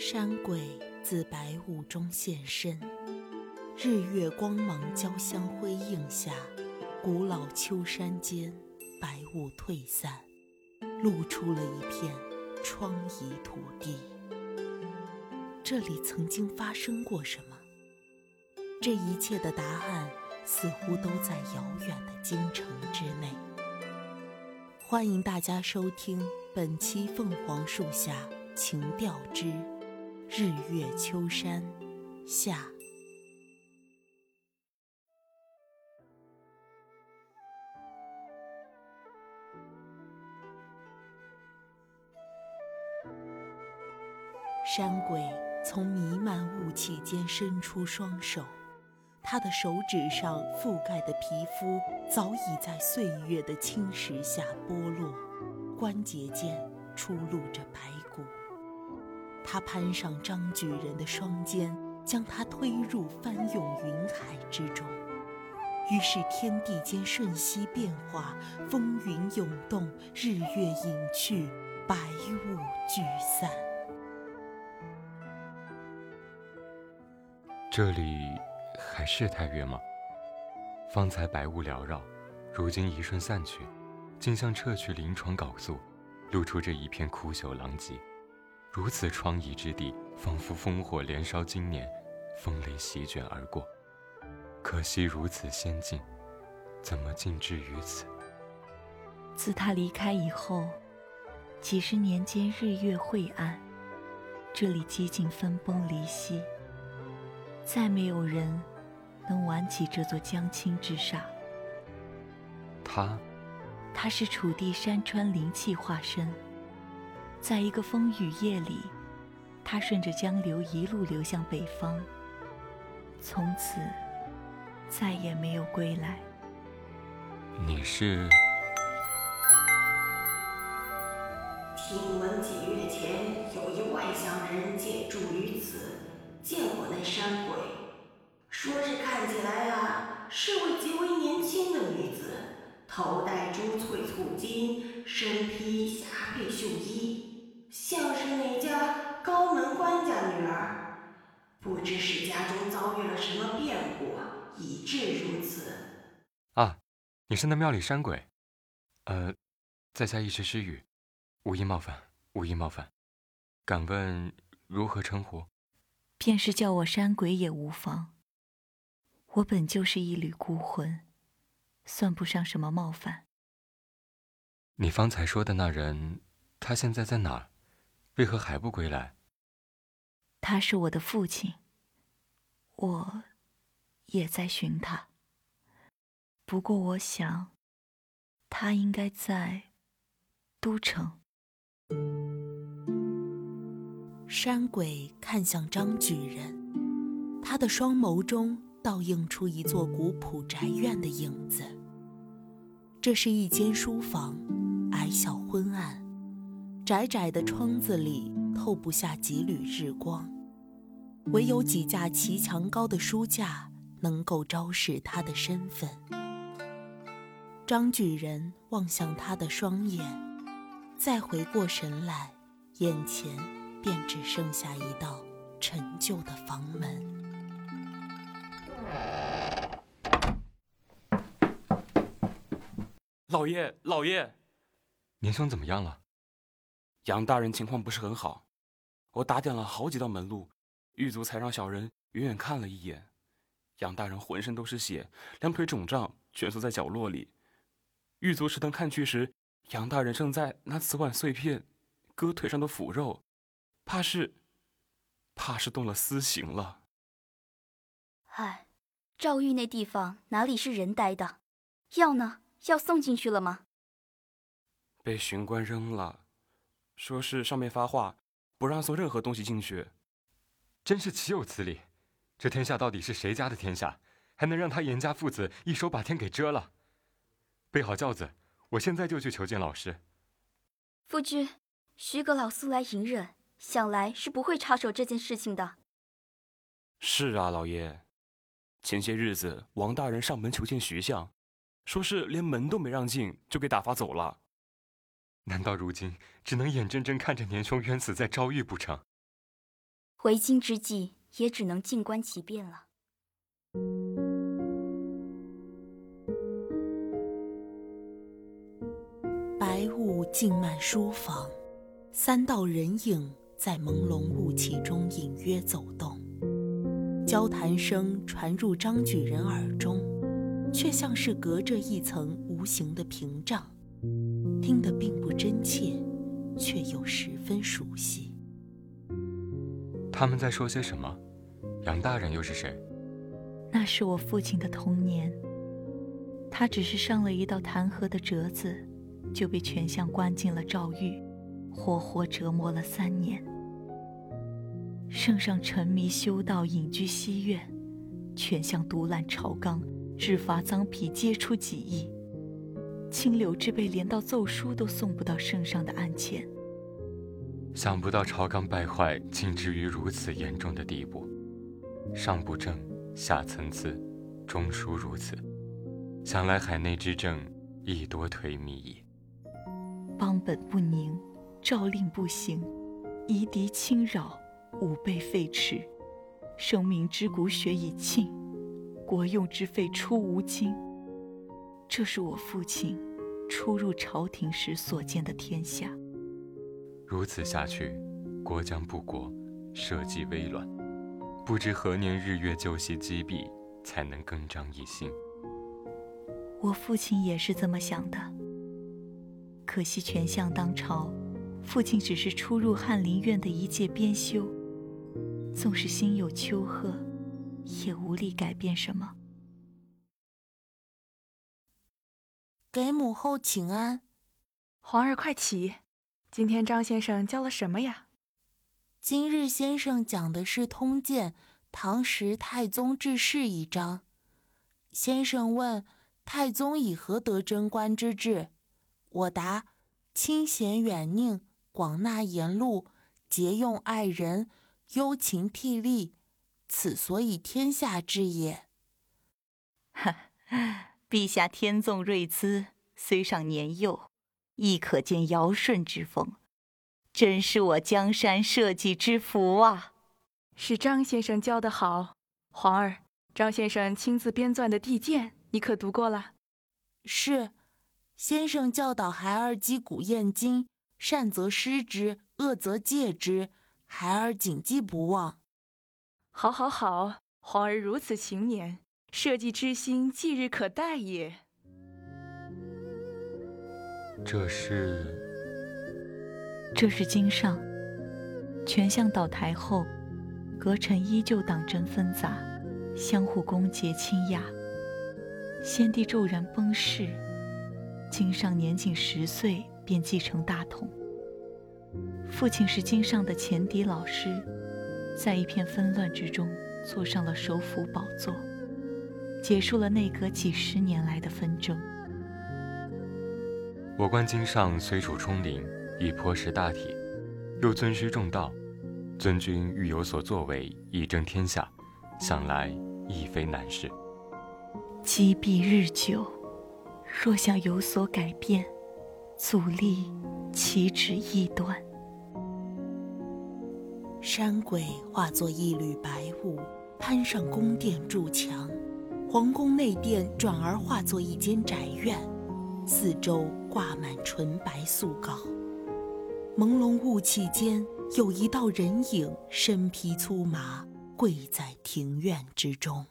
山鬼自白雾中现身，日月光芒交相辉映下，古老秋山间白雾退散，露出了一片疮痍土地。这里曾经发生过什么？这一切的答案似乎都在遥远的京城之内。欢迎大家收听本期《凤凰树下情调之日月秋山下》。山鬼从弥漫雾气间伸出双手。他的手指上覆盖的皮肤早已在岁月的侵蚀下剥落，关节间出露着白骨。他攀上张举人的双肩，将他推入翻涌云海之中。于是天地间瞬息变化，风云涌动，日月隐去，白雾聚散。这里。还是太岳吗？方才白雾缭绕，如今一瞬散去，竟像撤去临床稿素，露出这一片枯朽狼藉。如此疮痍之地，仿佛烽火连烧经年，风雷席卷而过。可惜如此仙境，怎么竟至于此？自他离开以后，几十年间日月晦暗，这里几近分崩离析，再没有人。能挽起这座江青之煞。他，他是楚地山川灵气化身。在一个风雨夜里，他顺着江流一路流向北方，从此再也没有归来。你是？听闻几月前有一外乡人借住于此，见过那山鬼。说是看起来啊，是位极为年轻的女子，头戴珠翠簇金，身披霞帔绣衣，像是哪家高门官家女儿。不知是家中遭遇了什么变故，以致如此。啊，你是那庙里山鬼？呃，在下一时失语，无意冒犯，无意冒犯。敢问如何称呼？便是叫我山鬼也无妨。我本就是一缕孤魂，算不上什么冒犯。你方才说的那人，他现在在哪儿？为何还不归来？他是我的父亲，我也在寻他。不过我想，他应该在都城。山鬼看向张举人，他的双眸中。倒映出一座古朴宅院的影子。这是一间书房，矮小昏暗，窄窄的窗子里透不下几缕日光，唯有几架齐墙高的书架能够昭示他的身份。张举人望向他的双眼，再回过神来，眼前便只剩下一道陈旧的房门。老爷，老爷，年兄怎么样了？杨大人情况不是很好，我打点了好几道门路，狱卒才让小人远远看了一眼。杨大人浑身都是血，两腿肿胀，蜷缩在角落里。狱卒持灯看去时，杨大人正在拿瓷碗碎片割腿上的腐肉，怕是，怕是动了私刑了。唉，赵狱那地方哪里是人待的？药呢？药送进去了吗？被巡官扔了，说是上面发话，不让送任何东西进去。真是岂有此理！这天下到底是谁家的天下，还能让他严家父子一手把天给遮了？备好轿子，我现在就去求见老师。夫君，徐阁老素来隐忍，想来是不会插手这件事情的。是啊，老爷，前些日子王大人上门求见徐相。说是连门都没让进，就给打发走了。难道如今只能眼睁睁看着年兄冤死在诏狱不成？回京之计，也只能静观其变了。白雾浸漫书房，三道人影在朦胧雾气中隐约走动。交谈声传入张举人耳中，却像是隔着一层无形的屏障，听得并不真切，却又十分熟悉。他们在说些什么？杨大人又是谁？那是我父亲的童年。他只是上了一道弹劾的折子，就被全相关进了诏狱，活活折磨了三年。圣上沉迷修道，隐居西院，全相独揽朝纲，制罚赃匹皆出己意。青柳之辈连到奏书都送不到圣上的案前。想不到朝纲败坏，竟至于如此严重的地步，上不正，下参差，中枢如此，想来海内之政亦多颓靡矣。邦本不宁，诏令不行，夷狄侵扰，吾辈废弛，生民之骨血已尽，国用之费出无尽。这是我父亲初入朝廷时所见的天下。如此下去，国将不国，社稷危乱，不知何年日月旧习积弊，才能更张一新。我父亲也是这么想的。可惜权相当朝，父亲只是初入翰林院的一介编修，纵是心有丘壑，也无力改变什么。给母后请安。皇儿快起。今天张先生教了什么呀？今日先生讲的是《通鉴》唐时太宗治世一章。先生问太宗以何得贞观之治，我答：清闲远佞，广纳言禄，节用爱人，忧勤惕厉，此所以天下治也。哈，陛下天纵睿姿，虽尚年幼。亦可见尧舜之风，真是我江山社稷之福啊！是张先生教的好，皇儿，张先生亲自编撰的地鉴，你可读过了？是，先生教导孩儿击鼓验金，善则师之，恶则戒之，孩儿谨记不忘。好，好，好，皇儿如此勤勉，社稷之心即日可待也。这是，这是经上。权相倒台后，阁臣依旧党争纷杂，相互攻讦倾轧。先帝骤然崩逝，经上年仅十岁便继承大统。父亲是经上的前敌老师，在一片纷乱之中坐上了首辅宝座，结束了内阁几十年来的纷争。我观经上虽处冲灵，亦颇识大体，又尊师重道，尊君欲有所作为，以正天下，想来亦非难事。积弊日久，若想有所改变，阻力岂止一端？山鬼化作一缕白雾，攀上宫殿筑墙，皇宫内殿转而化作一间宅院。四周挂满纯白素稿，朦胧雾气间，有一道人影，身披粗麻，跪在庭院之中。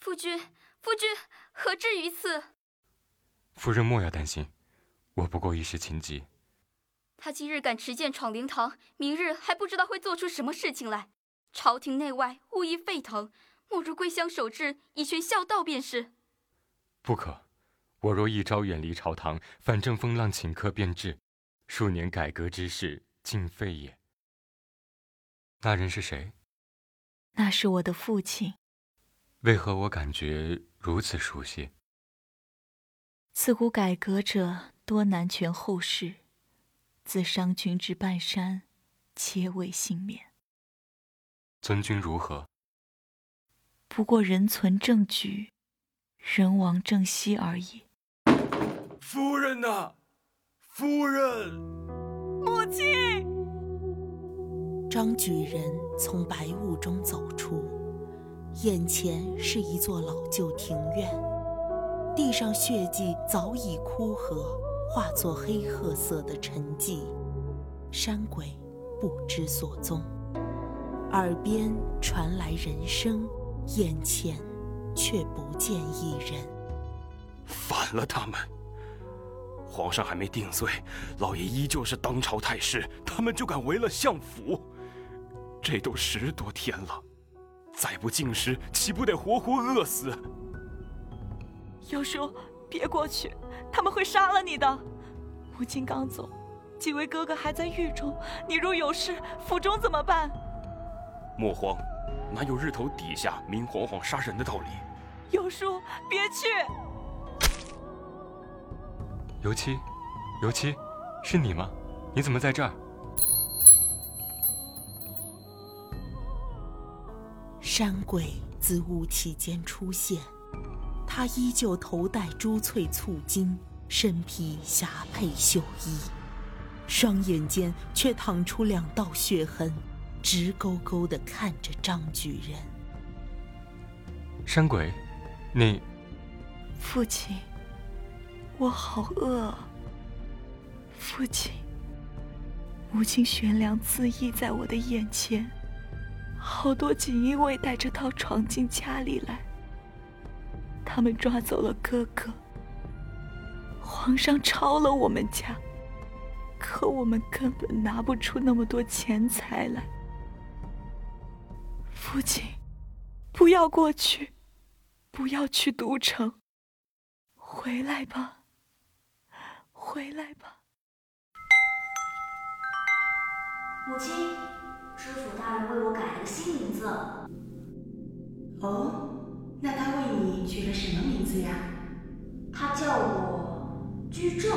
夫君，夫君，何至于此？夫人莫要担心，我不过一时情急。他今日敢持剑闯灵堂，明日还不知道会做出什么事情来。朝廷内外物议沸腾，莫如归乡守制，以全孝道便是。不可，我若一朝远离朝堂，反正风浪顷刻便至，数年改革之事尽废也。那人是谁？那是我的父亲。为何我感觉如此熟悉？自古改革者多难全后世，自商君至半山，皆未幸免。尊君如何？不过人存正举。人亡正息而已。夫人呐，夫人！母亲！张举人从白雾中走出，眼前是一座老旧庭院，地上血迹早已枯涸，化作黑褐色的沉寂。山鬼不知所踪，耳边传来人声，眼前却不见一人。反了他们！皇上还没定罪，老爷依旧是当朝太师，他们就敢违了相府。这都十多天了，再不进食，岂不得活活饿死？有叔，别过去，他们会杀了你的。母亲刚走，几位哥哥还在狱中，你若有事，府中怎么办？莫慌，哪有日头底下明晃晃杀人的道理？有叔，别去！油漆，油漆，是你吗？你怎么在这儿？山鬼自雾气间出现，他依旧头戴珠翠簇金，身披霞帔绣衣，双眼间却淌出两道血痕，直勾勾的看着张举人。山鬼，你……父亲。我好饿，父亲。母亲悬梁自缢在我的眼前，好多锦衣卫带着刀闯进家里来。他们抓走了哥哥，皇上抄了我们家，可我们根本拿不出那么多钱财来。父亲，不要过去，不要去都城，回来吧。回来吧，母亲。知府大人为我改了个新名字。哦，那他为你取了什么名字呀？他叫我居正。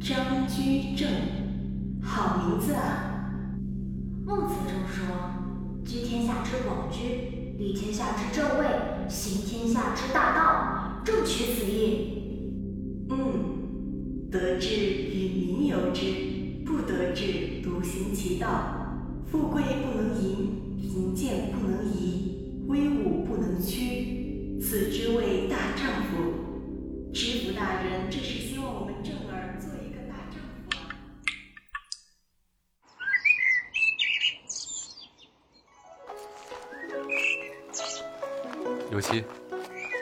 张居正，好名字啊。孟子中说：“居天下之广居，立天下之正位，行天下之大道，正取此意。”嗯。得志与民有之，不得志独行其道。富贵不能淫，贫贱不能移，威武不能屈，此之谓大丈夫。知府大人，这是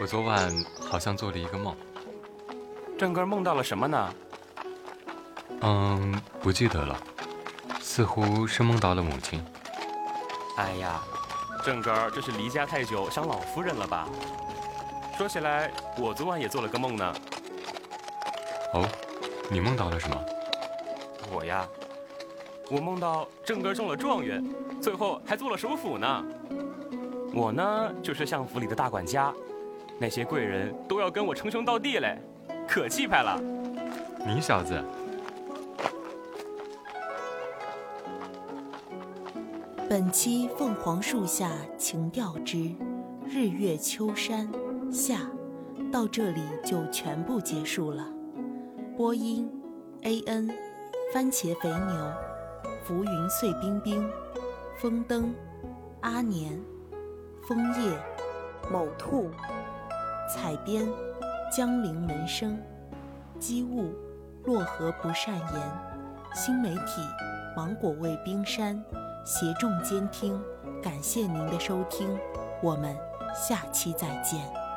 我昨晚好像做了一个梦。正哥梦到了什么呢？嗯，不记得了，似乎是梦到了母亲。哎呀，正哥这是离家太久想老夫人了吧？说起来，我昨晚也做了个梦呢。哦，你梦到了什么？我呀，我梦到正哥中了状元，最后还做了首辅呢。我呢，就是相府里的大管家，那些贵人都要跟我称兄道弟嘞。可气派了，你小子。本期《凤凰树下情调之日月秋山下》到这里就全部结束了。播音：A N、番茄肥牛、浮云碎冰冰、风灯、阿年、枫叶、某兔、采编。江陵门生，机务，洛河不善言，新媒体，芒果味冰山，协众监听，感谢您的收听，我们下期再见。